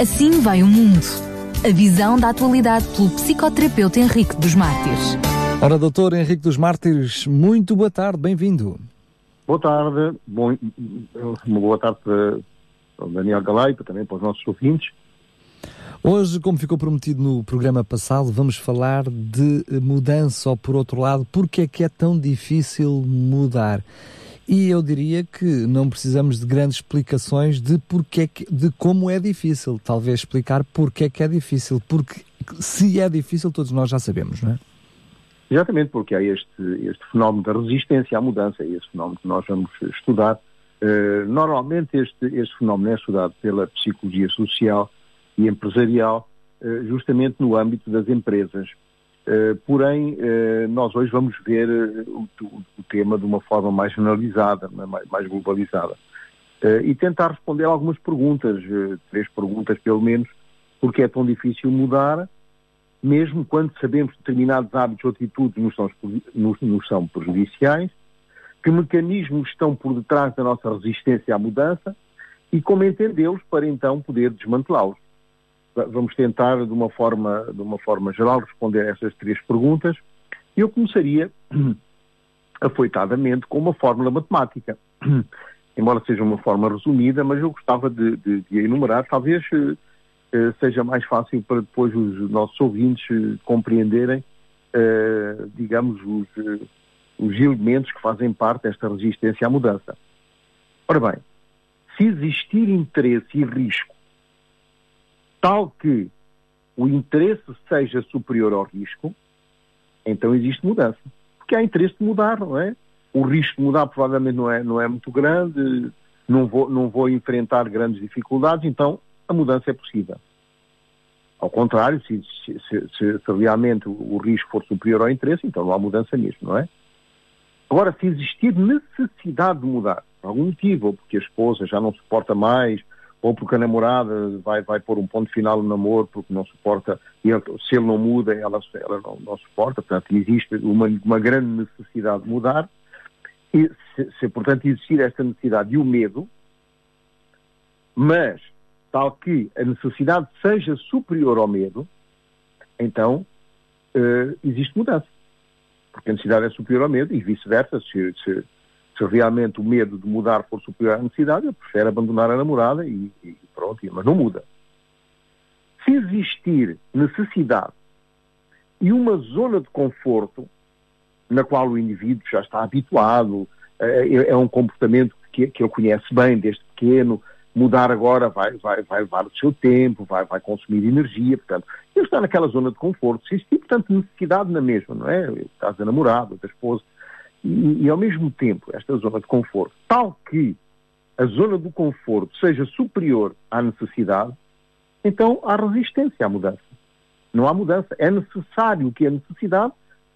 Assim vai o mundo. A visão da atualidade pelo psicoterapeuta Henrique dos Mártires. Ora, doutor Henrique dos Mártires, muito boa tarde, bem-vindo. Boa tarde, bom, uma boa tarde para o Daniel Galeito, também para os nossos ouvintes. Hoje, como ficou prometido no programa passado, vamos falar de mudança, ou por outro lado, porque é que é tão difícil mudar. E eu diria que não precisamos de grandes explicações de, porque que, de como é difícil. Talvez explicar porque é que é difícil. Porque se é difícil, todos nós já sabemos, não é? Exatamente, porque há este, este fenómeno da resistência à mudança, esse fenómeno que nós vamos estudar. Uh, normalmente este, este fenómeno é estudado pela psicologia social e empresarial, uh, justamente no âmbito das empresas. Uh, porém, nós hoje vamos ver o, o, tema de uma forma mais generalizada, é? mais, globalizada. e tentar responder algumas perguntas, três perguntas pelo menos, porque é tão difícil mudar, mesmo quando sabemos que determinados hábitos ou atitudes nos são prejudiciais, que mecanismos estão por detrás da nossa resistência à mudança e como entendê-los para então poder desmantelá-los. Vamos tentar, de uma forma, de uma forma geral, responder a essas três perguntas. Eu começaria, afoitadamente, com uma fórmula matemática. Embora seja uma forma resumida, mas eu gostava de, de, de enumerar, talvez eh, eh, seja mais fácil para depois os nossos ouvintes eh, compreenderem, digamos, os, os elementos que fazem parte desta resistência à mudança. Ora bem, se existir interesse e risco tal que o interesse seja superior ao risco, então existe mudança. Porque há interesse de mudar, não é? O risco de mudar provavelmente não é, não é muito grande, não vou, não vou enfrentar grandes dificuldades, então a mudança é possível. Ao contrário, se, se, se, se, realmente o risco for superior ao interesse, então não há mudança nisso, não é? Agora, se existir necessidade de mudar, por algum motivo, ou porque a esposa já não suporta mais, ou porque a namorada vai, vai pôr um ponto final no namoro porque não suporta, ele, se ele não muda, ela, ela não, não, suporta, portanto, existe uma, uma grande necessidade de mudar, e se, se, portanto, existir esta necessidade e o medo, mas tal que a necessidade seja superior ao medo, então uh, existe mudança. Porque a necessidade é superior ao medo e vice-versa. Se, se, se, realmente o medo de mudar for superior à necessidade, eu prefiro abandonar a namorada e, e pronto, mas não muda. Se existir necessidade e uma zona de conforto na qual o indivíduo já está habituado, é, é um comportamento que, que ele conhece bem desde pequeno, mudar agora vai, vai, vai levar o seu tempo, vai, vai consumir energia, portanto, ele está naquela zona de conforto. Se existir, portanto, necessidade na mesma, não é? O caso da namorada, da esposa, e, e, ao mesmo tempo, esta zona de conforto, tal que a zona do conforto seja superior à necessidade, então há resistência à mudança. Não há mudança. É necessário que a necessidade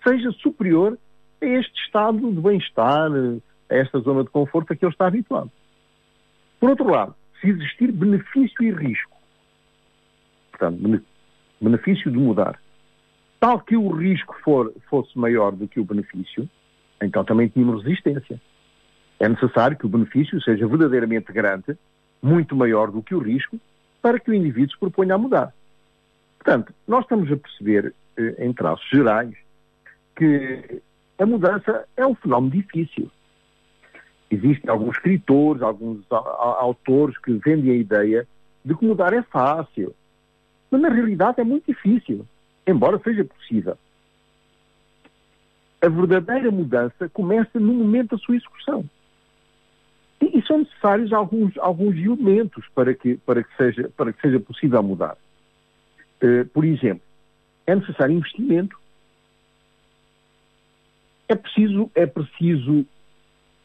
seja superior a este estado de bem-estar, a esta zona de conforto a que ele está habituado. Por outro lado, se existir benefício e risco, portanto, benefício de mudar, tal que o risco for, fosse maior do que o benefício, então também tínhamos resistência. É necessário que o benefício seja verdadeiramente grande, muito maior do que o risco, para que o indivíduo se proponha a mudar. Portanto, nós estamos a perceber, eh, em traços gerais, que a mudança é um fenómeno difícil. Existem alguns escritores, alguns autores que vendem a ideia de que mudar é fácil. Mas na realidade é muito difícil, embora seja possível. A verdadeira mudança começa no momento da sua execução. E, e são necessários alguns, alguns elementos para que, para, que seja, para que seja possível mudar. Uh, por exemplo, é necessário investimento. É preciso, é preciso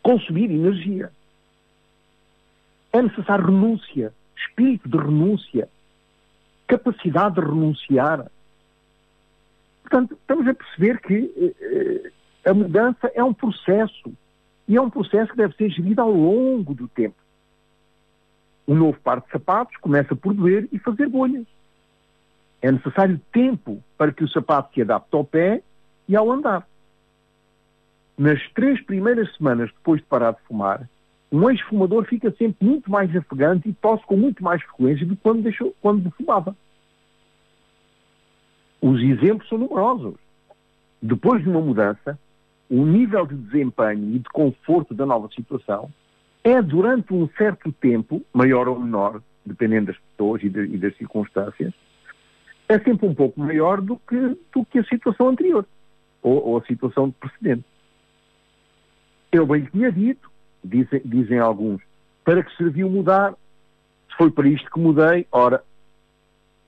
consumir energia. É necessário renúncia, espírito de renúncia, capacidade de renunciar. Portanto, estamos a perceber que eh, a mudança é um processo e é um processo que deve ser gerido ao longo do tempo. Um novo par de sapatos começa por doer e fazer bolhas. É necessário tempo para que o sapato se adapte ao pé e ao andar nas três primeiras semanas depois de parar de fumar, um ex-fumador fica sempre muito mais afegante e tosse com muito mais frequência do que quando, deixou, quando fumava. Os exemplos são numerosos. Depois de uma mudança, o nível de desempenho e de conforto da nova situação é, durante um certo tempo, maior ou menor, dependendo das pessoas e, de, e das circunstâncias, é sempre um pouco maior do que, do que a situação anterior, ou, ou a situação precedente. Eu bem tinha dito, dizem, dizem alguns, para que serviu mudar? Se foi para isto que mudei, ora,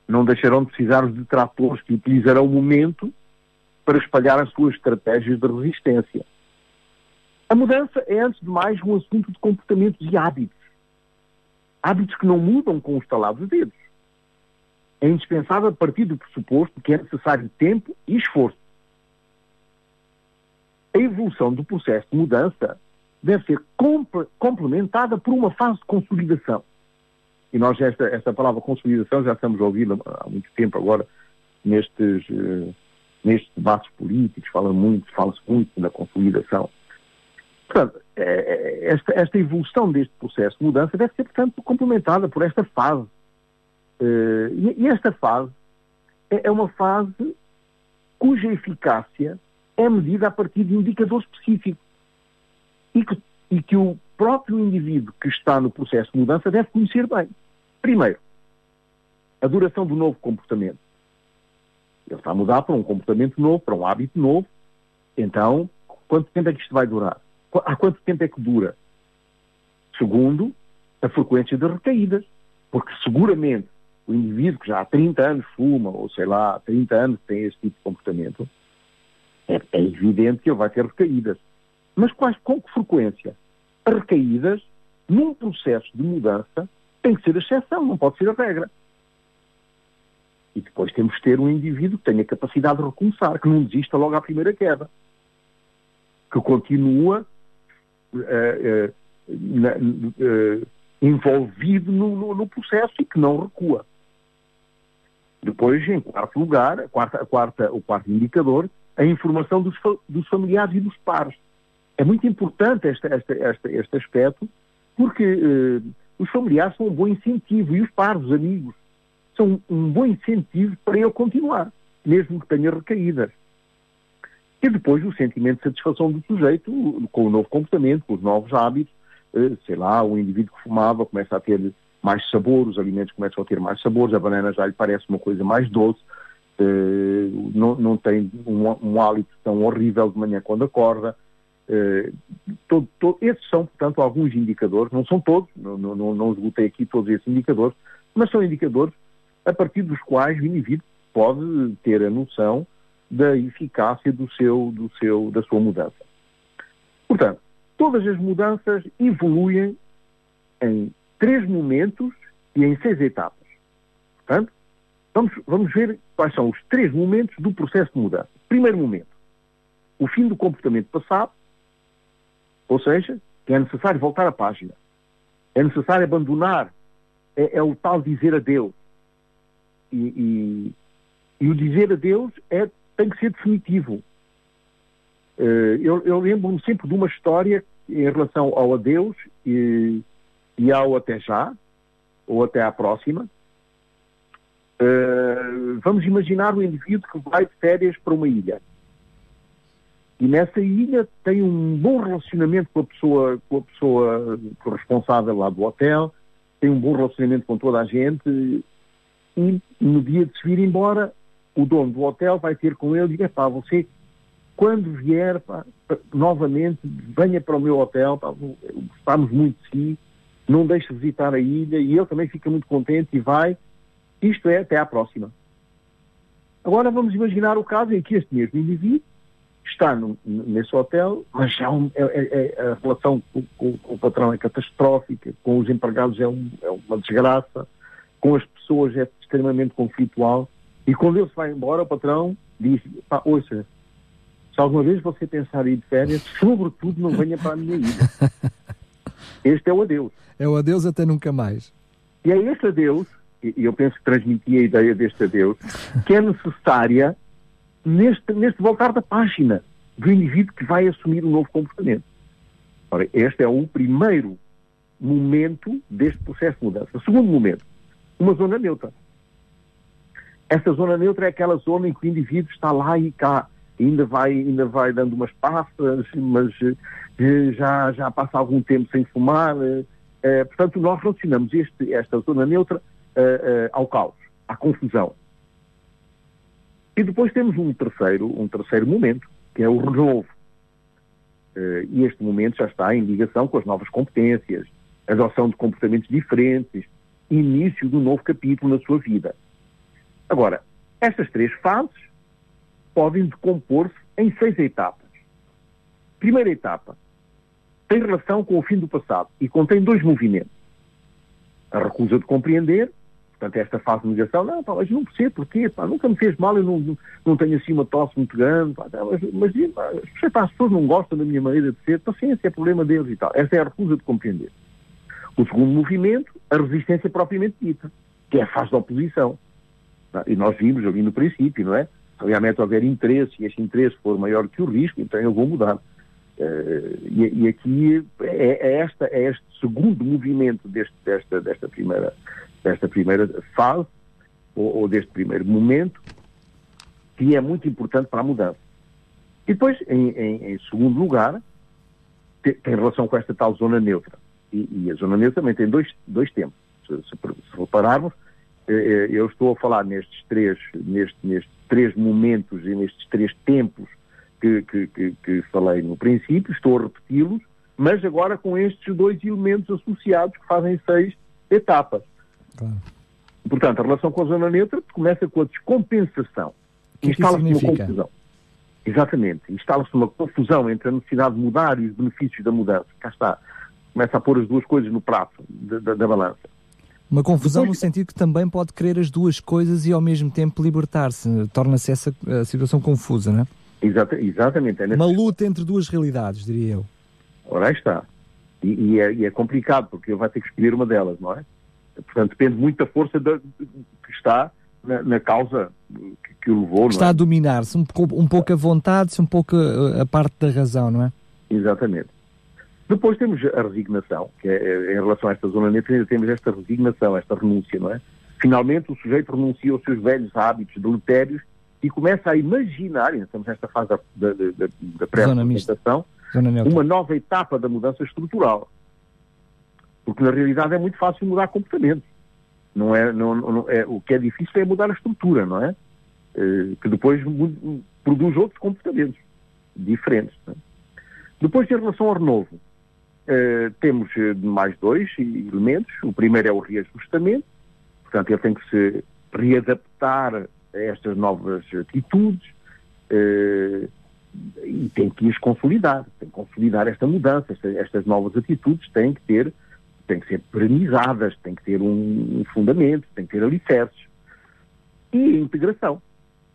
não deixarão de precisar os detratores que utilizarão o momento para espalhar as suas estratégias de resistência. A mudança é, antes de mais, um assunto de comportamentos e hábitos. Hábitos que não mudam com os talados de dedos. É indispensável partir do pressuposto que é necessário tempo e esforço. A evolução do processo de mudança deve ser complementada por uma fase de consolidação. E nós, esta, esta palavra consolidação, já estamos a ouvir há muito tempo agora nestes, uh, nestes debates políticos, fala muito, fala-se muito na consolidação. Portanto, é, é, esta, esta, evolução deste processo de mudança deve ser, portanto, complementada por esta fase. Uh, e, esta fase é, é, uma fase cuja eficácia é medida a partir de um indicador específico e que, e que o próprio indivíduo que está no processo de mudança deve conhecer bem. Primeiro, a duração do novo comportamento. Ele está a mudar para um comportamento novo, para um hábito novo. Então, quanto tempo é que isto vai durar? Há quanto tempo é que dura? Segundo, a frequência de recaídas. Porque seguramente o indivíduo que já há 30 anos fuma, ou sei lá, há 30 anos tem esse tipo de comportamento, é, é evidente que ele vai ter recaídas. Mas quais, com que frequência? As recaídas, num processo de mudança, tem que ser a exceção, não pode ser a regra. E depois temos que ter um indivíduo que tenha capacidade de recomeçar, que não desista logo à primeira queda, que continua uh, uh, na, uh, envolvido no, no, no, processo e que não recua. Depois, em quarto lugar, a quarta, a quarta, o quarto indicador, a informação dos, dos familiares e dos pares. É muito importante este, este, este, este aspecto, porque os familiares são um bom incentivo e os pares, os amigos, são um bom incentivo para ele continuar, mesmo que tenha recaídas. E depois o sentimento de satisfação do sujeito com o novo comportamento, com os novos hábitos, eh, sei lá, o indivíduo que fumava começa a ter mais sabor, os alimentos começam a ter mais sabores, a banana já lhe parece uma coisa mais doce, eh, não, não tem um, um hálito tão horrível de manhã quando acorda, Uh, todo, todo, esses são, portanto, alguns indicadores, não são todos, não, não, não esgotei aqui todos esses indicadores, mas são indicadores a partir dos quais o indivíduo pode ter a noção da eficácia do seu, do seu, da sua mudança. Portanto, todas as mudanças evoluem em três momentos e em seis etapas. Portanto, vamos, vamos ver quais são os três momentos do processo de mudança. Primeiro momento, o fim do comportamento passado, ou seja, que é necessário voltar à página. É necessário abandonar. É, é o tal dizer adeus. E, e, e, o dizer adeus é, tem que ser definitivo. Uh, eu, eu lembro-me sempre de uma história em relação ao adeus e, e ao até já, ou até à próxima. Uh, vamos imaginar o indivíduo que vai de férias para uma ilha e nessa ilha tem um bom relacionamento com a pessoa, com a pessoa responsável lá do hotel, tem um bom relacionamento com toda a gente e no dia de se vir embora, o dono do hotel vai ter com ele e diz, pá, você quando vier pá, novamente, venha para o meu hotel, pá, gostamos muito de si, não deixe de visitar a ilha e ele também fica muito contente e vai. Isto é até à próxima. Agora vamos imaginar o caso em que este mesmo indivíduo está no, nesse hotel, mas é um, é, é, é a relação com, com, com, o patrão é catastrófica, com os empregados é, um, é, uma desgraça, com as pessoas é extremamente conflitual. E quando ele se vai embora, o patrão diz: pá, ouça, se alguma vez você pensar em ir de férias, sobretudo não venha para a minha ilha. Este é o adeus. É o adeus até nunca mais. E é esse adeus, e eu penso que transmiti a ideia deste adeus, que é necessária neste, neste voltar da página do indivíduo que vai assumir um novo comportamento. Ora, este é o primeiro momento deste processo de mudança. Segundo momento, uma zona neutra. Essa zona neutra é aquela zona em que o indivíduo está lá e cá, ainda vai, ainda vai dando umas passas, mas eh, já, já passa algum tempo sem fumar. Eh, eh, portanto, nós relacionamos este, esta zona neutra ao caos, à confusão. E depois temos um terceiro, um terceiro momento, que é o renovo. e este momento já está em ligação com as novas competências, adoção de comportamentos diferentes, início de um novo capítulo na sua vida. Agora, estas três fases podem decompor-se em seis etapas. Primeira etapa tem relação com o fim do passado e contém dois movimentos. A recusa de compreender, portanto, esta fase de negação, não, pá, mas não percebo porquê, pá, nunca me fez mal, eu não, não, não tenho assim uma tosse muito grande, pá, mas, mas pá, as pessoas não gostam da minha maneira de ser, paciência, é problema deles e tal. Essa é a recusa de compreender. O segundo movimento, a resistência propriamente dita, que é a fase da oposição. E nós vimos ali no princípio, não é? Se realmente houver interesse e esse interesse for maior que o risco, então eu vou mudar. Uh, e, e, aqui é, é, esta, é este segundo movimento deste, desta, desta, primeira, desta primeira fase, ou, ou, deste primeiro momento, que é muito importante para a mudança. E depois, em, em, em segundo lugar, tem, tem, relação com esta tal zona neutra. E, e, a zona neutra também tem dois, dois tempos. Se, se, se repararmos, eh, eh, eu estou a falar nestes três, nestes, nestes três momentos e nestes três tempos que, que, que, que falei no princípio, estou a repeti-los, mas agora com estes dois elementos associados que fazem seis etapas. Claro. Portanto, a relação com a zona neutra começa com a descompensação. É Instala-se uma confusão. Exatamente. Instala-se uma confusão entre a necessidade de mudar e os benefícios da mudança. Cá está. Começa a pôr as duas coisas no prato da, da, da balança. Uma confusão no sentido que também pode querer as duas coisas e ao mesmo tempo libertar-se. Torna-se essa a situação confusa, não é? Exata, exatamente. É Uma luta entre duas realidades, diria eu. Ora, aí está. E, e, é, e, é, complicado, porque ele vai ter que escolher uma delas, não é? Portanto, depende muito da força da, que está na, na causa que, que, o levou. Está é? a dominar-se, um, um pouco a vontade, um pouco a, a parte da razão, não é? Exatamente. Depois temos a resignação, que é, é, em relação a esta zona ainda temos esta resignação, esta renúncia, não é? Finalmente o sujeito renuncia aos seus velhos hábitos deletérios e começa a imaginar, e estamos nesta fase da, da, da, da pré-apresentação, uma nova etapa da mudança estrutural. Porque na realidade é muito fácil mudar comportamento. Não é, não, não, é, o que é difícil é mudar a estrutura, não é? Eh, que depois produz outros comportamentos diferentes. É? Depois, em relação ao renovo, Uh, temos uh, mais dois elementos. O primeiro é o reajustamento, portanto, ele tem que se readaptar a estas novas atitudes e tem que as consolidar, tem que consolidar esta mudança, esta, estas novas atitudes têm que ter, têm que ser perenizadas, têm que ter um, fundamento, têm que ter alicerces. E a integração,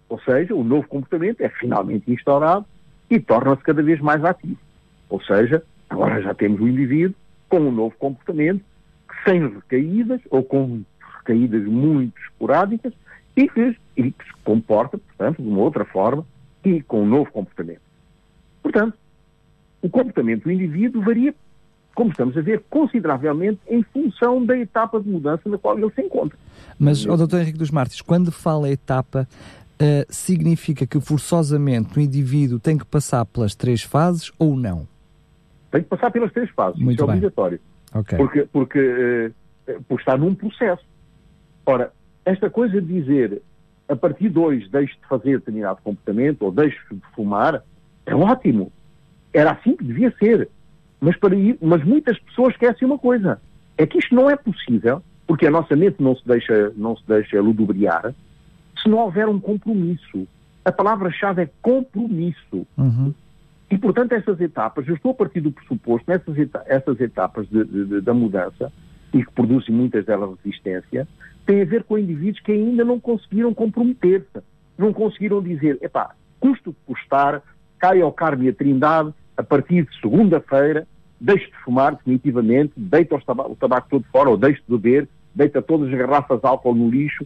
ou seja, o novo comportamento é finalmente instaurado e torna-se cada vez mais ativo. Ou seja, Agora já temos o indivíduo com um novo comportamento, sem recaídas ou com recaídas muito esporádicas e que, e que se comporta, portanto, de uma outra forma e com um novo comportamento. Portanto, o comportamento do indivíduo varia, como estamos a ver, consideravelmente em função da etapa de mudança na qual ele se encontra. Mas, o Dr. Henrique dos Martins, quando fala etapa, uh, significa que forçosamente o indivíduo tem que passar pelas três fases ou não? Tem que passar pelas três fases. Muito Isso é bem. obrigatório. Okay. Porque, porque, uh, porque está num processo. Ora, esta coisa de dizer a partir de hoje deixe de fazer determinado comportamento ou deixe de fumar, é ótimo. Era assim que devia ser. Mas, para ir, mas muitas pessoas esquecem uma coisa. É que isto não é possível, porque a nossa mente não se deixa, não se deixa ludobriar, se não houver um compromisso. A palavra-chave é compromisso. Uhum. E, portanto, essas etapas, eu estou a partir do pressuposto, nessas eta essas etapas de, de, de, da mudança, e que produzem muitas delas resistência, têm a ver com indivíduos que ainda não conseguiram comprometer-se. Não conseguiram dizer, epá, custo custar, caia ao Carme a Trindade, a partir de segunda-feira, deixe de fumar definitivamente, deita o tabaco, todo fora, ou deixe de beber, deita todas as garrafas de álcool no lixo,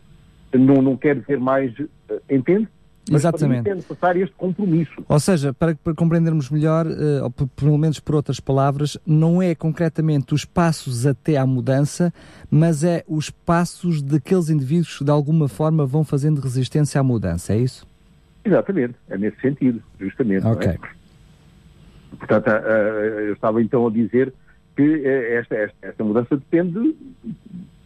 não, não quer dizer mais, eh, entende? Mas Exatamente. é necessário este compromisso. Ou seja, para, para compreendermos melhor, uh, por, pelo menos por outras palavras, não é concretamente os passos até à mudança, mas é os passos daqueles indivíduos que de alguma forma vão fazendo resistência à mudança, é isso? Exatamente, é nesse sentido, justamente. Ok. É? Portanto, uh, eu estava então a dizer que esta, esta, esta mudança depende,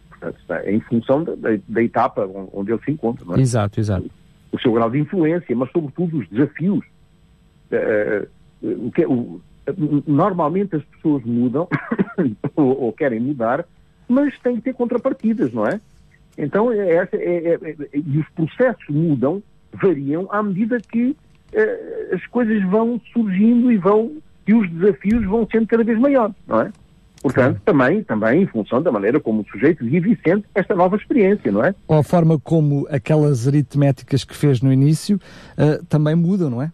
portanto, está em função da, da, etapa onde ele se encontra, é? Exato, exato o seu grau de influência, mas sobretudo os desafios. O que, o, normalmente as pessoas mudam ou, ou, querem mudar, mas têm que ter contrapartidas, não é? Então, é, é, é, é, e os processos mudam, variam à medida que uh, as coisas vão surgindo e vão e os desafios vão sendo cada vez maiores, não é? Portanto, também, também em função da maneira como o sujeito vive e sente esta nova experiência, não é? Ou a forma como aquelas aritméticas que fez no início uh, também mudam, não é?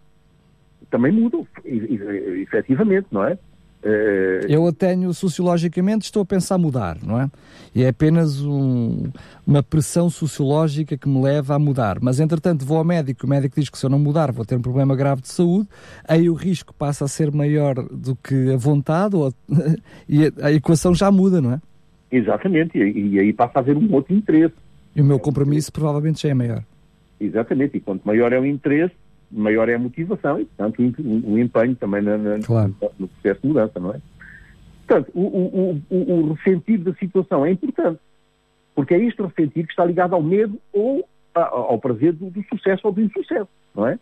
Também mudam, efetivamente, não é? Uh... Eu a tenho sociologicamente, estou a pensar mudar, não é? E é apenas um, uma pressão sociológica que me leva a mudar. Mas entretanto vou ao médico, o médico diz que se eu não mudar vou ter um problema grave de saúde, aí o risco passa a ser maior do que a vontade ou, e a, a, equação já muda, não é? Exatamente, e, e, aí passa a haver um outro interesse. E o meu compromisso provavelmente já é maior. Exatamente, e quanto maior é o interesse, maior é a motivação e, portanto, o, empenho também na, na, claro. no, processo de mudança, não é? Portanto, o, o, o, o ressentir da situação é importante, porque é este ressentir que está ligado ao medo ou a, ao prazer do, do, sucesso ou do insucesso, não é?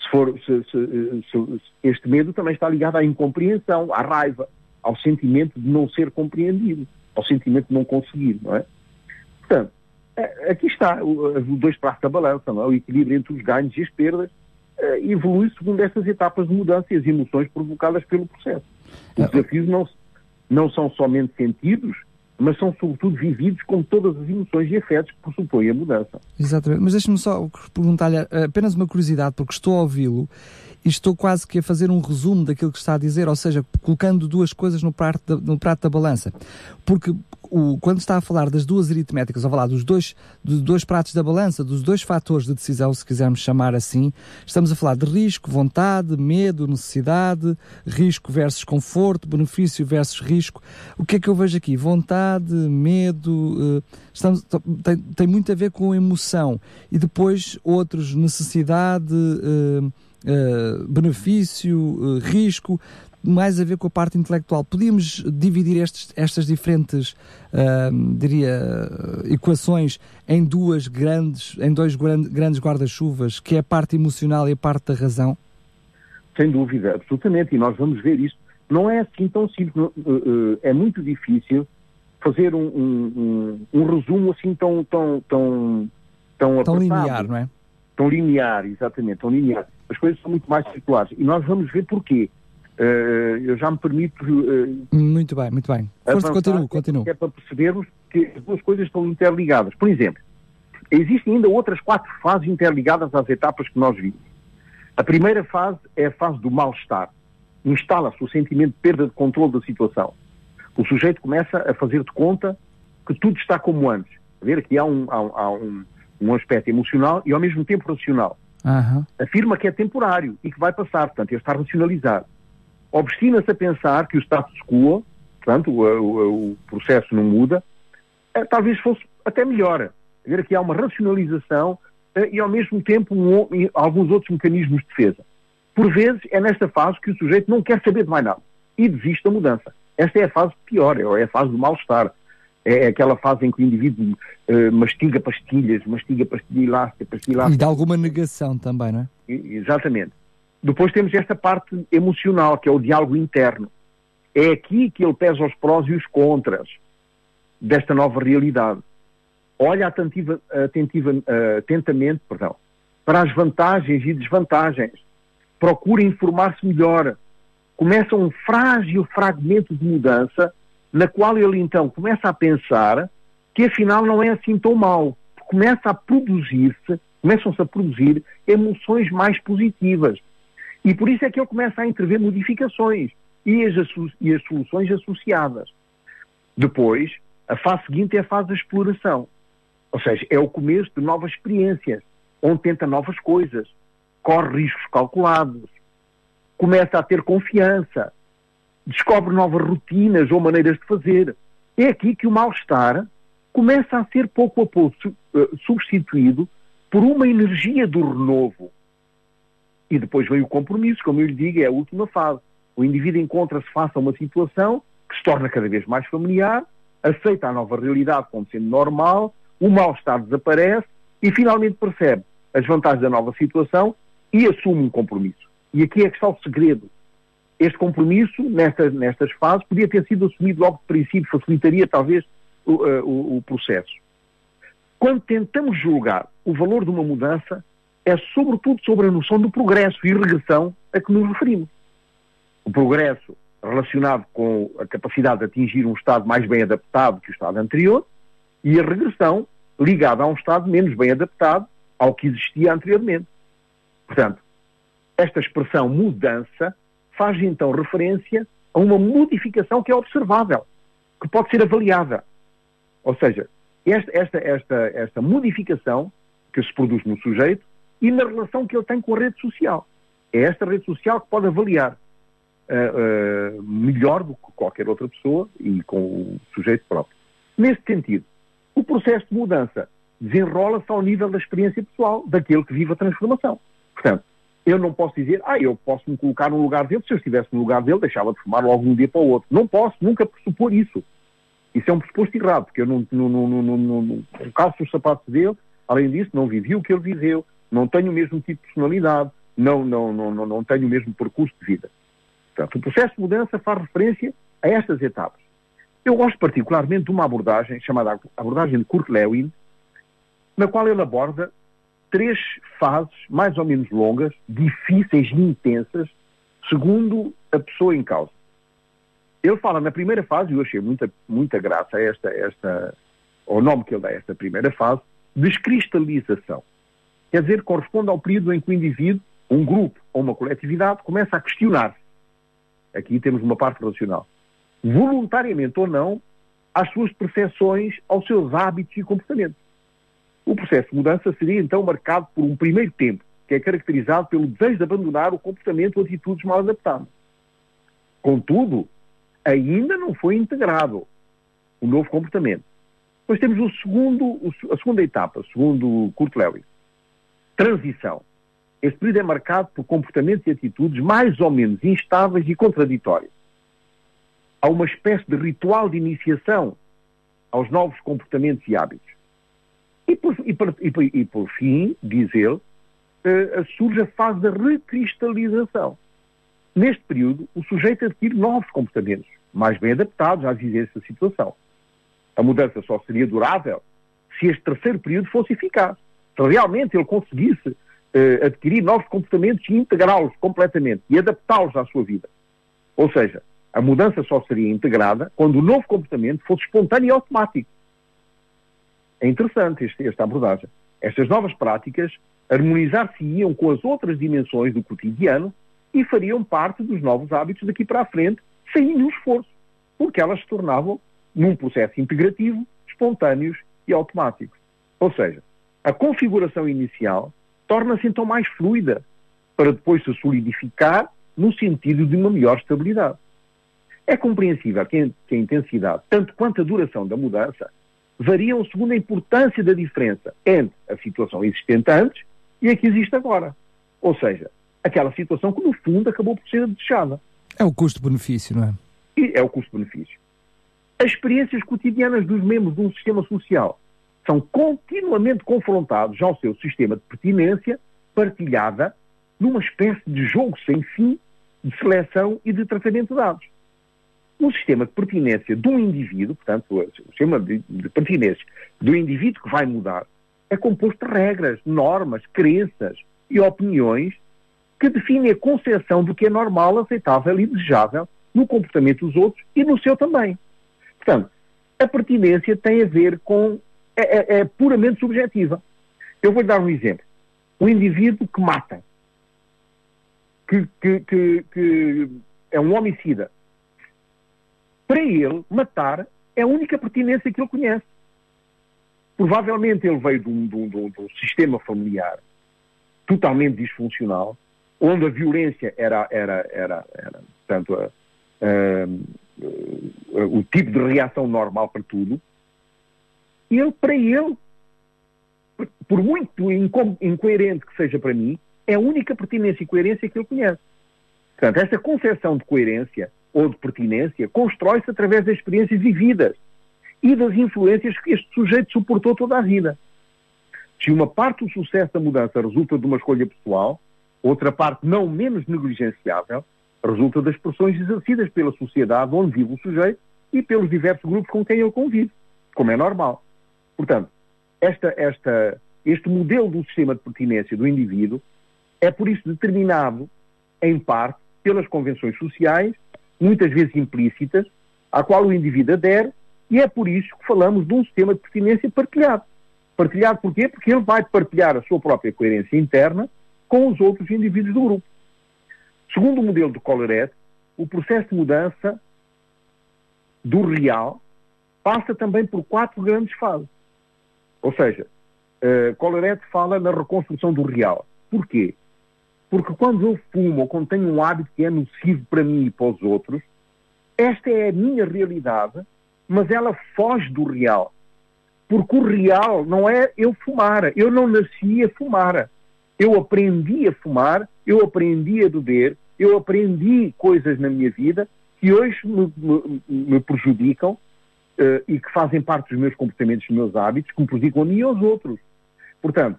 Se for, se, se, se, este medo também está ligado à incompreensão, à raiva, ao sentimento de não ser compreendido, ao sentimento de não conseguir, não é? Portanto, aqui está os dois pratos da balança, é? o equilíbrio entre os ganhos e as perdas, evolui segundo estas etapas de mudança e as emoções provocadas pelo processo. Os ah, desafios não, não são somente sentidos, mas são sobretudo vividos com todas as emoções e afetos que pressupõem a mudança. Exatamente, mas deixe-me só perguntar-lhe apenas uma curiosidade, porque estou a ouvi-lo e estou quase que a fazer um resumo daquilo que está a dizer, ou seja, colocando duas coisas no prato da, no prato da balança. Porque o, quando está a falar das duas aritméticas, a falar dos dois, dos dois pratos da balança, dos dois fatores de decisão, se quisermos chamar assim, estamos a falar de risco, vontade, medo, necessidade, risco versus conforto, benefício versus risco. O que é que eu vejo aqui? Vontade, medo, uh, estamos, tem, tem muito a ver com emoção. E depois outros, necessidade. Uh, benefício, uh, risco, mais a ver com a parte intelectual. Podíamos dividir estes, estas diferentes, uh, diria, equações em duas grandes, em dois grandes guarda-chuvas, que é a parte emocional e a parte da razão? Sem dúvida, absolutamente, e nós vamos ver isto. Não é assim tão simples, é muito difícil fazer um, um, um, um resumo assim tão tão tão tão, tão linear, não é? Tão linear, exatamente, tão linear as coisas são muito mais circulares. E nós vamos ver porquê. Uh, eu já me permito. Uh, muito bem, muito bem. Força, continua, continua. É para percebermos que as duas coisas estão interligadas. Por exemplo, existem ainda outras quatro fases interligadas às etapas que nós vimos. A primeira fase é a fase do mal-estar. Instala-se o sentimento de perda de controle da situação. O sujeito começa a fazer de conta que tudo está como antes. A ver que há um, há, há um, um aspecto emocional e ao mesmo tempo racional. Uhum. Afirma que é temporário e que vai passar, portanto, ele está racionalizado. Obstina-se a pensar que o status quo, portanto, o, o, o processo não muda, é, talvez fosse até melhor. Ver aqui há uma racionalização é, e, ao mesmo tempo, um, alguns outros mecanismos de defesa. Por vezes, é nesta fase que o sujeito não quer saber de mais nada e desiste da mudança. Esta é a fase pior, é a fase do mal-estar. É, é aquela fase em que o indivíduo uh, mastiga pastilhas, mastiga pastilha elástica, pastilha elástica. E dá alguma negação também, não é? Exatamente. Depois temos esta parte emocional, que é o diálogo interno. É aqui que ele pesa os prós e os contras desta nova realidade. Olha atentiva, atentiva, uh, atentamente perdão, para as vantagens e desvantagens. Procura informar-se melhor. Começa um frágil fragmento de mudança na qual ele então começa a pensar que afinal não é assim tão mau. Começa a produzir-se, começam-se a produzir emoções mais positivas. E por isso é que ele começa a intervir modificações e as, e as soluções associadas. Depois, a fase seguinte é a fase da exploração. Ou seja, é o começo de novas experiências, onde tenta novas coisas, corre riscos calculados, começa a ter confiança, descobre novas rotinas ou maneiras de fazer. É aqui que o mal-estar começa a ser pouco a pouco eh, substituído por uma energia do renovo. E depois vem o compromisso, como eu lhe digo, é a última fase. O indivíduo encontra-se face a uma situação que se torna cada vez mais familiar, aceita a nova realidade como sendo normal, o mal-estar desaparece e finalmente percebe as vantagens da nova situação e assume um compromisso. E aqui é que está o segredo. Este compromisso, nestas, nestas fases, podia ter sido assumido logo de princípio, facilitaria talvez o, eh, o, o processo. Quando tentamos julgar o valor de uma mudança, é sobretudo sobre a noção do progresso e regressão a que nos referimos. O progresso relacionado com a capacidade de atingir um estado mais bem adaptado que o estado anterior e a regressão ligada a um estado menos bem adaptado ao que existia anteriormente. Portanto, esta expressão mudança faz então referência a uma modificação que é observável, que pode ser avaliada. Ou seja, esta, esta, esta, esta modificação que se produz no sujeito e na relação que ele tem com a rede social. É esta rede social que pode avaliar uh, uh, melhor do que qualquer outra pessoa e com o sujeito próprio. Neste sentido, o processo de mudança desenrola-se ao nível da experiência pessoal daquele que vive a transformação. Portanto, eu não posso dizer, ah, eu posso me colocar no lugar dele, se eu estivesse no lugar dele, deixava de fumar logo um dia para o outro. Não posso nunca pressupor isso. Isso é um pressuposto errado, porque eu não, não, não, não, não, não calço os sapatos dele, além disso, não vivi o que ele viveu, não tenho o mesmo tipo de personalidade, não, não, não, não, não tenho o mesmo percurso de vida. Portanto, o processo de mudança faz referência a estas etapas. Eu gosto particularmente de uma abordagem chamada abordagem de Kurt Lewin, na qual ele aborda três fases mais ou menos longas, difíceis e intensas, segundo a pessoa em causa. Ele fala na primeira fase, e eu achei muita, muita graça esta, esta, o nome que ele dá a esta primeira fase, descristalização. Quer dizer, corresponde ao período em que o indivíduo, um grupo ou uma coletividade começa a questionar-se. Aqui temos uma parte racional. Voluntariamente ou não, às suas percepções, aos seus hábitos e comportamentos. O processo de mudança seria então marcado por um primeiro tempo, que é caracterizado pelo desejo de abandonar o comportamento ou atitudes mal adaptadas. Contudo, ainda não foi integrado o novo comportamento. Depois temos o segundo, a segunda etapa, segundo Kurt Lewis. Transição. Este período é marcado por comportamentos e atitudes mais ou menos instáveis e contraditórios. Há uma espécie de ritual de iniciação aos novos comportamentos e hábitos. E por, e por, e por, e por fim, diz ele, uh, surge a fase da recristalização. Neste período, o sujeito adquire novos comportamentos, mais bem adaptados à vivência da situação. A mudança só seria durável se este terceiro período fosse eficaz. Se realmente ele conseguisse uh, adquirir novos comportamentos e integrá-los completamente e adaptá-los à sua vida. Ou seja, a mudança só seria integrada quando o novo comportamento fosse espontâneo e automático. É interessante este, esta abordagem. Estas novas práticas harmonizar-se-iam com as outras dimensões do cotidiano e fariam parte dos novos hábitos daqui para a frente, sem nenhum esforço, porque elas se tornavam, num processo integrativo, espontâneos e automáticos. Ou seja, a configuração inicial torna-se então mais fluida, para depois se solidificar no sentido de uma melhor estabilidade. É compreensível que a intensidade, tanto quanto a duração da mudança, variam segundo a importância da diferença entre a situação existente antes e a que existe agora. Ou seja, aquela situação que, no fundo, acabou por ser desejada. É o custo-benefício, não é? E é o custo-benefício. As experiências cotidianas dos membros de um sistema social são continuamente confrontados ao seu sistema de pertinência partilhada numa espécie de jogo sem fim de seleção e de tratamento de dados o sistema de pertinência de um indivíduo, portanto, o sistema de, de pertinência do indivíduo que vai mudar, é composto de regras, normas, crenças e opiniões que definem a concepção do que é normal, aceitável e desejável no comportamento dos outros e no seu também. Portanto, a pertinência tem a ver com. É, é, é puramente subjetiva. Eu vou-lhe dar um exemplo. O indivíduo que mata, que, que, que, que é um homicida, para ele, matar é a única pertinência que ele conhece. Provavelmente ele veio de um, de um, de um sistema familiar totalmente disfuncional, onde a violência era, era, era, era portanto, a, a, a, o tipo de reação normal para tudo, ele, para ele, por muito inco incoerente que seja para mim, é a única pertinência e coerência que ele conhece. Portanto, essa concepção de coerência ou de pertinência constrói-se através das experiências vividas e das influências que este sujeito suportou toda a vida. Se uma parte do sucesso da mudança resulta de uma escolha pessoal, outra parte não menos negligenciável resulta das pressões exercidas pela sociedade onde vive o sujeito e pelos diversos grupos com quem ele convive, como é normal. Portanto, esta, esta, este modelo do sistema de pertinência do indivíduo é por isso determinado, em parte, pelas convenções sociais, muitas vezes implícitas, à qual o indivíduo adere, e é por isso que falamos de um sistema de pertinência partilhado. Partilhado porquê? Porque ele vai partilhar a sua própria coerência interna com os outros indivíduos do grupo. Segundo o modelo de Coleret, o processo de mudança do real passa também por quatro grandes fases. Ou seja, uh, Coleret fala na reconstrução do real. Porquê? Porque quando eu fumo ou quando tenho um hábito que é nocivo para mim e para os outros, esta é a minha realidade, mas ela foge do real. Porque o real não é eu fumar. Eu não nasci a fumar. Eu aprendi a fumar, eu aprendi a beber, eu aprendi coisas na minha vida que hoje me, me, me prejudicam uh, e que fazem parte dos meus comportamentos, dos meus hábitos, que me prejudicam a mim e aos outros. Portanto,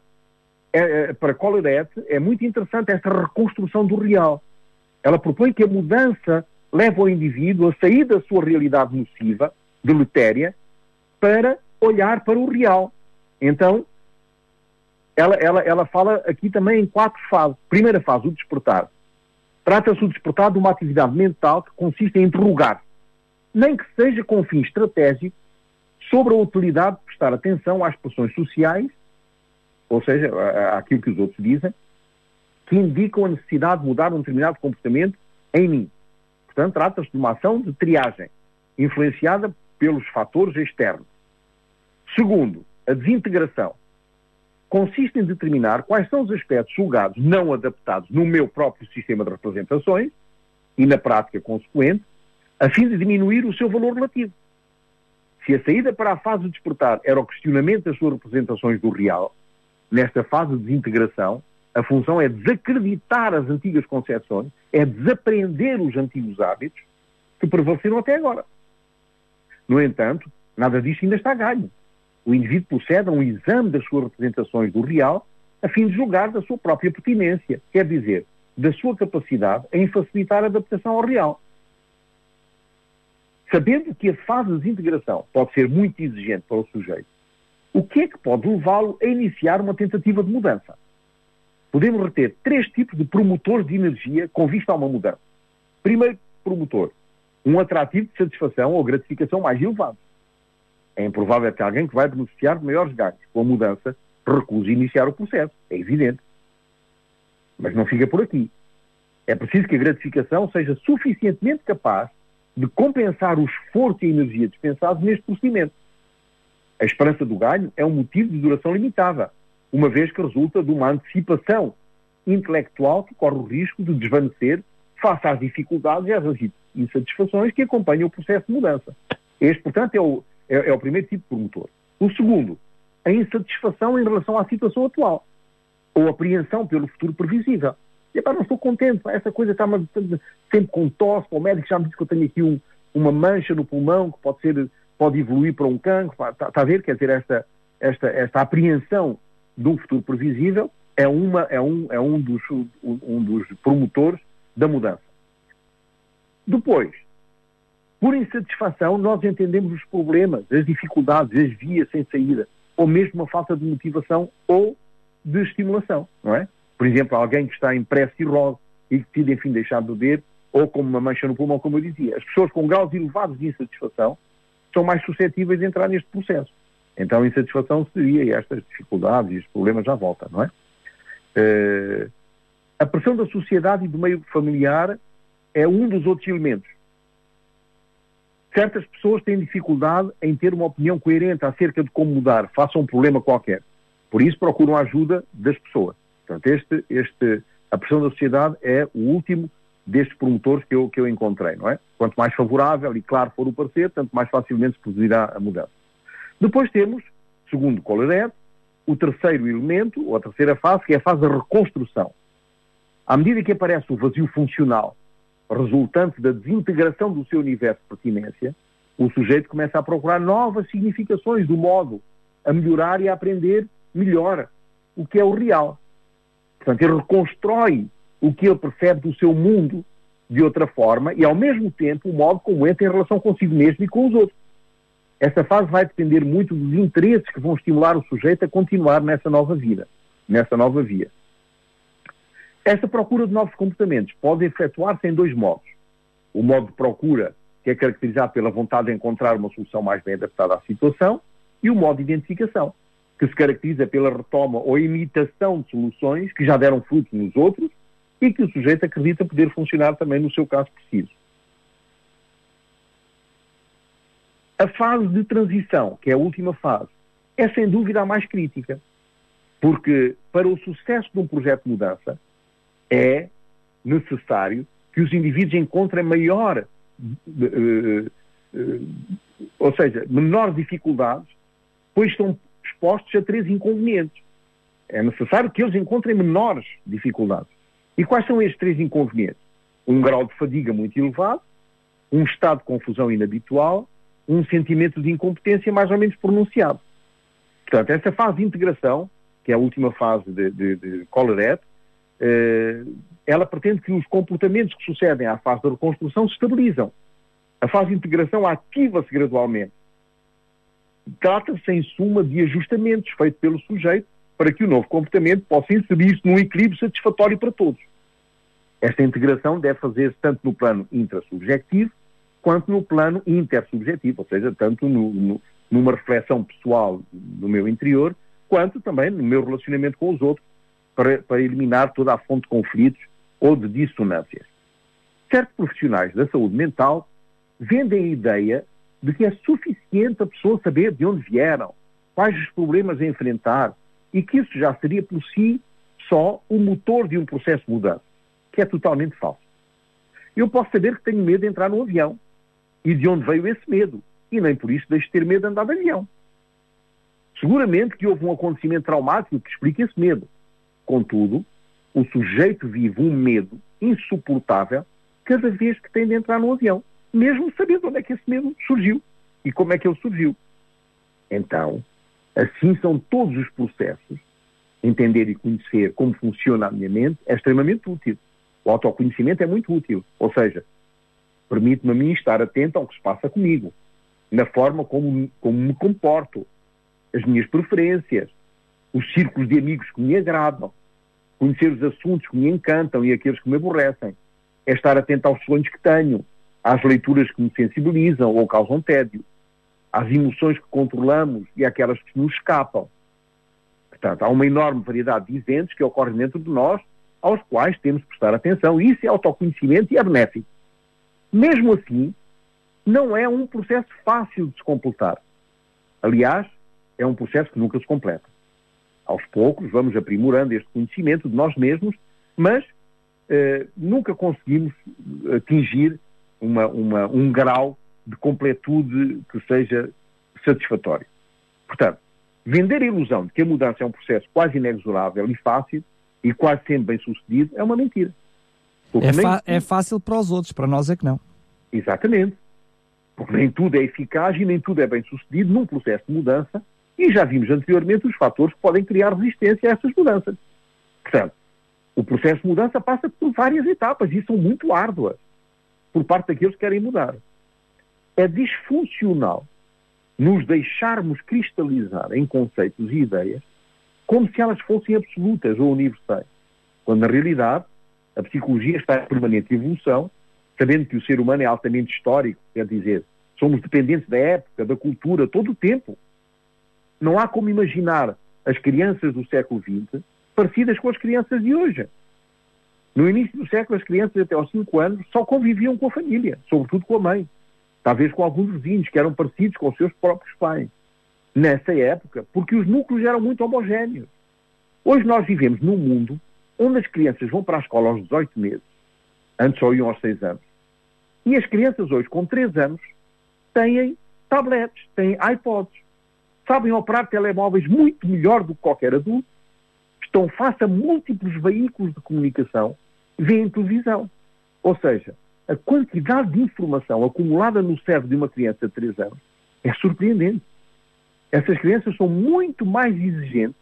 é, é, para Colorete é muito interessante esta reconstrução do real. Ela propõe que a mudança leva o indivíduo a sair da sua realidade nociva, deletéria, para olhar para o real. Então, ela, ela, ela fala aqui também em quatro fases. Primeira fase, o despertar. Trata-se o despertar de uma atividade mental que consiste em interrogar, nem que seja com fim estratégico, sobre a utilidade de prestar atenção às pressões sociais ou seja, aquilo que os outros dizem, que indicam a necessidade de mudar um determinado comportamento em mim. Portanto, trata-se de uma ação de triagem, influenciada pelos fatores externos. Segundo, a desintegração. Consiste em determinar quais são os aspectos julgados não adaptados no meu próprio sistema de representações e na prática consequente, a fim de diminuir o seu valor relativo. Se a saída para a fase de despertar era o questionamento das suas representações do real, nesta fase de desintegração, a função é desacreditar as antigas concepções, é desaprender os antigos hábitos que prevaleceram até agora. No entanto, nada disso ainda está ganho. O indivíduo procede a um exame das suas representações do real a fim de julgar da sua própria pertinência, quer dizer, da sua capacidade em facilitar a adaptação ao real. Sabendo que a fase de desintegração pode ser muito exigente para o sujeito, o que é que pode levá-lo a iniciar uma tentativa de mudança? Podemos reter três tipos de promotores de energia com vista a uma mudança. Primeiro promotor, um atrativo de satisfação ou gratificação mais elevado. É improvável que alguém que vai beneficiar de maiores ganhos com a mudança recuse iniciar o processo. É evidente. Mas não fica por aqui. É preciso que a gratificação seja suficientemente capaz de compensar o esforço e a energia dispensados neste procedimento. A esperança do ganho é um motivo de duração limitada, uma vez que resulta de uma antecipação intelectual que corre o risco de desvanecer face às dificuldades e às insatisfações que acompanham o processo de mudança. Este, portanto, é o, é, é o primeiro tipo de promotor. O segundo, a insatisfação em relação à situação atual, ou apreensão pelo futuro previsível. E pá, não estou contente, essa coisa está sempre com tosse, o médico já me disse que eu tenho aqui um, uma mancha no pulmão que pode ser pode evoluir para um cancro, está, está a ver? Quer dizer, esta, esta, esta apreensão de um futuro previsível é, uma, é, um, é um, dos, um dos promotores da mudança. Depois, por insatisfação, nós entendemos os problemas, as dificuldades, as vias sem saída, ou mesmo a falta de motivação ou de estimulação, não é? Por exemplo, alguém que está em pré-cirrose e que decide, enfim, deixar de beber, ou com uma mancha no pulmão, como eu dizia. As pessoas com graus elevados de insatisfação são mais suscetíveis a entrar neste processo. Então a insatisfação seria, e estas dificuldades e estes problemas já voltam, não é? Uh, a pressão da sociedade e do meio familiar é um dos outros elementos. Certas pessoas têm dificuldade em ter uma opinião coerente acerca de como mudar, a um problema qualquer. Por isso procuram a ajuda das pessoas. Portanto, este, este, a pressão da sociedade é o último destes promotores que eu, que eu encontrei, não é? Quanto mais favorável e claro for o parecer, tanto mais facilmente se produzirá a mudança. Depois temos, segundo Collaret, o terceiro elemento, ou a terceira fase, que é a fase da reconstrução. À medida que aparece o vazio funcional resultante da desintegração do seu universo de pertinência, o sujeito começa a procurar novas significações do modo a melhorar e a aprender melhor o que é o real. Portanto, ele reconstrói o que ele percebe do seu mundo de outra forma e, ao mesmo tempo, o modo como entra em relação consigo mesmo e com os outros. Essa fase vai depender muito dos interesses que vão estimular o sujeito a continuar nessa nova vida, nessa nova via. Essa procura de novos comportamentos pode efetuar-se em dois modos. O modo de procura, que é caracterizado pela vontade de encontrar uma solução mais bem adaptada à situação, e o modo de identificação, que se caracteriza pela retoma ou imitação de soluções que já deram fruto nos outros e que o sujeito acredita poder funcionar também no seu caso preciso. A fase de transição, que é a última fase, é sem dúvida a mais crítica, porque para o sucesso de um projeto de mudança, é necessário que os indivíduos encontrem maior, uh, uh, ou seja, menores dificuldades, pois estão expostos a três inconvenientes. É necessário que eles encontrem menores dificuldades. E quais são estes três inconvenientes? Um grau de fadiga muito elevado, um estado de confusão inabitual, um sentimento de incompetência mais ou menos pronunciado. Portanto, essa fase de integração, que é a última fase de, de, de eh, ela pretende que os comportamentos que sucedem à fase da reconstrução se estabilizam. A fase de integração ativa-se gradualmente. Trata-se, em suma, de ajustamentos feitos pelo sujeito para que o novo comportamento possa inserir-se num equilíbrio satisfatório para todos. Esta integração deve fazer-se tanto no plano intrasubjetivo quanto no plano intersubjetivo, ou seja, tanto no, no, numa reflexão pessoal no meu interior, quanto também no meu relacionamento com os outros, para, para eliminar toda a fonte de conflitos ou de dissonâncias. Certos profissionais da saúde mental vendem a ideia de que é suficiente a pessoa saber de onde vieram, quais os problemas a enfrentar, e que isso já seria por si só o motor de um processo de mudança, que é totalmente falso. Eu posso saber que tenho medo de entrar no avião. E de onde veio esse medo? E nem por isso deixo de ter medo de andar de avião. Seguramente que houve um acontecimento traumático que explica esse medo. Contudo, o sujeito vive um medo insuportável cada vez que tem de entrar no avião, mesmo sabendo onde é que esse medo surgiu e como é que ele surgiu. Então, assim são todos os processos. Entender e conhecer como funciona a minha mente é extremamente útil. O autoconhecimento é muito útil. Ou seja, permite-me a mim estar atento ao que se passa comigo, na forma como, como me comporto, as minhas preferências, os círculos de amigos que me agradam, conhecer os assuntos que me encantam e aqueles que me aborrecem, é estar atento aos sonhos que tenho, às leituras que me sensibilizam ou causam tédio, às emoções que controlamos e àquelas que nos escapam. Portanto, há uma enorme variedade de eventos que ocorrem dentro de nós, aos quais temos que prestar atenção. Isso é autoconhecimento e é benéfico. Mesmo assim, não é um processo fácil de se completar. Aliás, é um processo que nunca se completa aos poucos, vamos aprimorando este conhecimento de nós mesmos, mas eh, nunca conseguimos atingir uma, uma, um grau de completude que seja satisfatório. Portanto, vender a ilusão de que a mudança é um processo quase inexorável e fácil e quase sempre bem sucedido é uma mentira. É, nem... é fácil para os outros, para nós é que não. Exatamente. Porque nem tudo é eficaz e nem tudo é bem sucedido num processo de mudança e já vimos anteriormente os fatores que podem criar resistência a essas mudanças. Portanto, o processo de mudança passa por várias etapas e são muito árduas por parte daqueles que querem mudar. É disfuncional nos deixarmos cristalizar em conceitos e ideias como se elas fossem absolutas ou universais, quando na realidade a psicologia está em permanente evolução, sabendo que o ser humano é altamente histórico, quer dizer, somos dependentes da época, da cultura, todo o tempo. Não há como imaginar as crianças do século XX parecidas com as crianças de hoje. No início do século, as crianças até aos 5 anos só conviviam com a família, sobretudo com a mãe. Talvez com alguns vizinhos que eram parecidos com os seus próprios pais. Nessa época, porque os núcleos eram muito homogéneos. Hoje nós vivemos num mundo onde as crianças vão para a escola aos 18 meses, antes só iam aos 6 anos, e as crianças hoje, com 3 anos, têm tablets, têm iPods, sabem operar telemóveis muito melhor do que qualquer adulto, estão face a múltiplos veículos de comunicação, veem televisão. Ou seja, a quantidade de informação acumulada no cérebro de uma criança de 3 anos é surpreendente. Essas crianças são muito mais exigentes,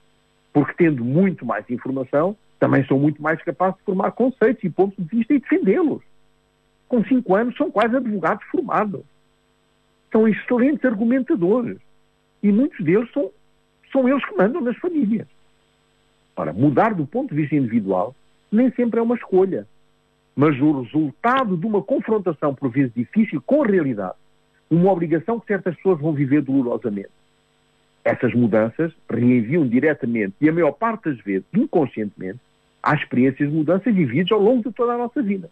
porque tendo muito mais informação, também são muito mais capazes de formar conceitos e pontos de vista e defendê-los. Com 5 anos são quase advogados formados. São excelentes argumentadores. E muitos deles são, são eles que mandam nas famílias. Ora, mudar do ponto de vista individual nem sempre é uma escolha mas o resultado de uma confrontação, por vezes difícil, com a realidade, uma obrigação que certas pessoas vão viver dolorosamente. Essas mudanças reenviam diretamente, e a maior parte das vezes, inconscientemente, às experiências de mudanças vividas ao longo de toda a nossa vida.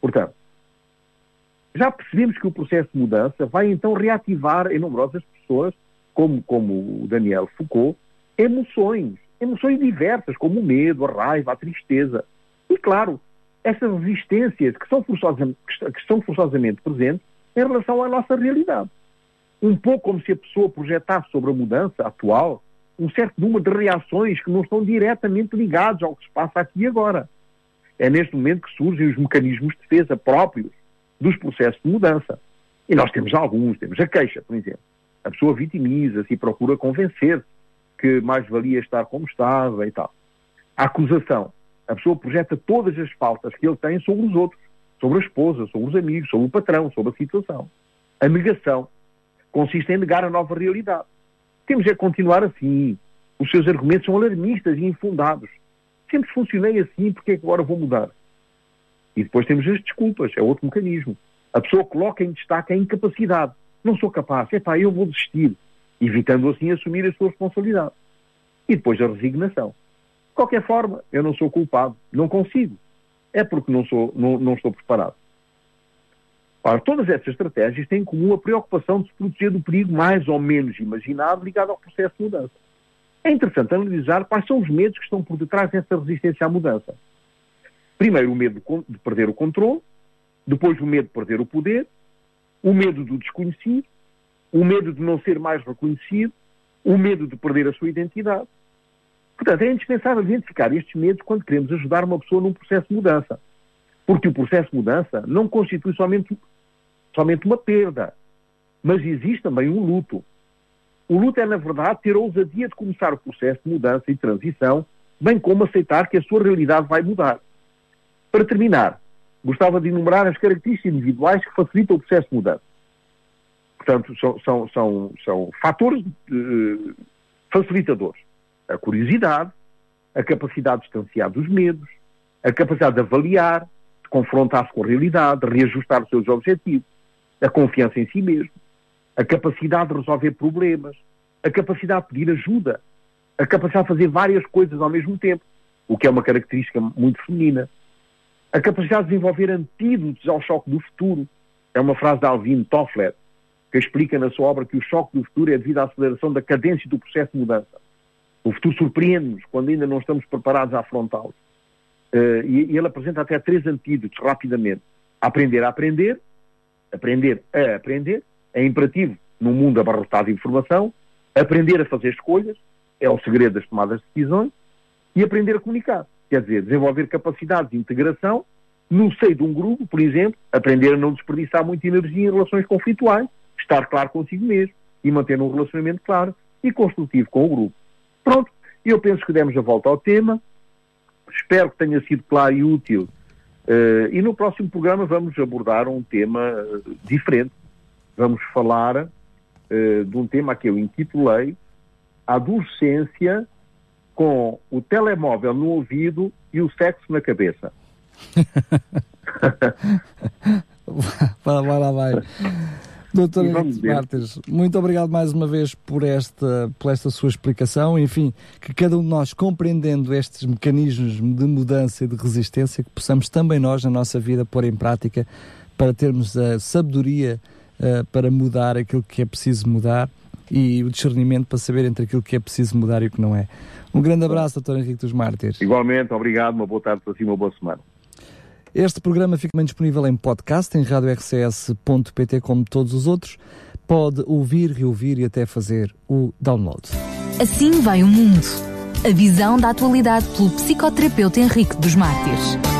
Portanto, já percebemos que o processo de mudança vai então reativar em numerosas pessoas, como, como o Daniel Foucault, emoções, emoções diversas, como o medo, a raiva, a tristeza. E, claro, essas resistências que são, forçosamente, que são forçosamente presentes em relação à nossa realidade. Um pouco como se a pessoa projetasse sobre a mudança atual um certo número de reações que não estão diretamente ligados ao que se passa aqui e agora. É neste momento que surgem os mecanismos de defesa próprios dos processos de mudança. E nós temos alguns, temos a queixa, por exemplo. A pessoa vitimiza-se e procura convencer que mais valia estar como estava e tal. A acusação a pessoa projeta todas as faltas que ele tem sobre os outros, sobre a esposa, sobre os amigos, sobre o patrão, sobre a situação. A negação consiste em negar a nova realidade. Temos é continuar assim. Os seus argumentos são alarmistas e infundados. Sempre funcionei assim, porque é que agora vou mudar? E depois temos as desculpas, é outro mecanismo. A pessoa coloca em destaque a incapacidade. Não sou capaz, é pá, eu vou desistir, evitando assim assumir a sua responsabilidade. E depois a resignação qualquer forma, eu não sou culpado, não consigo. É porque não, sou, não, não estou preparado. Ora, todas essas estratégias têm em comum a preocupação de se proteger do perigo mais ou menos imaginado ligado ao processo de mudança. É interessante analisar quais são os medos que estão por detrás dessa resistência à mudança. Primeiro, o medo de perder o controle, depois, o medo de perder o poder, o medo do desconhecido, o medo de não ser mais reconhecido, o medo de perder a sua identidade. Portanto, é indispensável identificar estes medos quando queremos ajudar uma pessoa num processo de mudança. Porque o processo de mudança não constitui somente, somente uma perda, mas existe também um luto. O luto é, na verdade, ter a ousadia de começar o processo de mudança e transição, bem como aceitar que a sua realidade vai mudar. Para terminar, gostava de enumerar as características individuais que facilitam o processo de mudança. Portanto, são, são, são, são fatores uh, facilitadores a curiosidade, a capacidade de distanciar dos medos, a capacidade de avaliar, de confrontar-se com a realidade, de reajustar os seus objetivos, a confiança em si mesmo, a capacidade de resolver problemas, a capacidade de pedir ajuda, a capacidade de fazer várias coisas ao mesmo tempo, o que é uma característica muito feminina, a capacidade de desenvolver antídotos ao choque do futuro. É uma frase de Alvin Toffler, que explica na sua obra que o choque do futuro é devido à aceleração da cadência do processo de mudança. O futuro surpreende-nos quando ainda não estamos preparados a afrontá-lo. Uh, e, e, ele apresenta até três antídotos, rapidamente. Aprender a aprender, aprender a aprender, é imperativo num mundo abarrotado de informação, aprender a fazer escolhas, é o segredo das tomadas de decisões, e aprender a comunicar. Quer dizer, desenvolver capacidade de integração no seio de um grupo, por exemplo, aprender a não desperdiçar muita energia em relações conflituais, estar claro consigo mesmo e manter um relacionamento claro e construtivo com o grupo. Pronto, eu penso que demos a volta ao tema. Espero que tenha sido claro e útil. Uh, e no próximo programa vamos abordar um tema uh, diferente. Vamos falar uh, de um tema que eu intitulei Adolescência com o telemóvel no ouvido e o sexo na cabeça. vai, vai, vai. Doutor Henrique Martins, muito obrigado mais uma vez por esta, por esta sua explicação. Enfim, que cada um de nós, compreendendo estes mecanismos de mudança e de resistência, que possamos também nós, na nossa vida, pôr em prática para termos a sabedoria uh, para mudar aquilo que é preciso mudar e o discernimento para saber entre aquilo que é preciso mudar e o que não é. Um grande abraço, Dr. Henrique dos Mártires. Igualmente, obrigado, uma boa tarde para si, uma boa semana. Este programa fica também disponível em podcast em radiorcs.pt como todos os outros. Pode ouvir, reouvir e até fazer o download. Assim vai o mundo. A visão da atualidade pelo psicoterapeuta Henrique dos Mártires.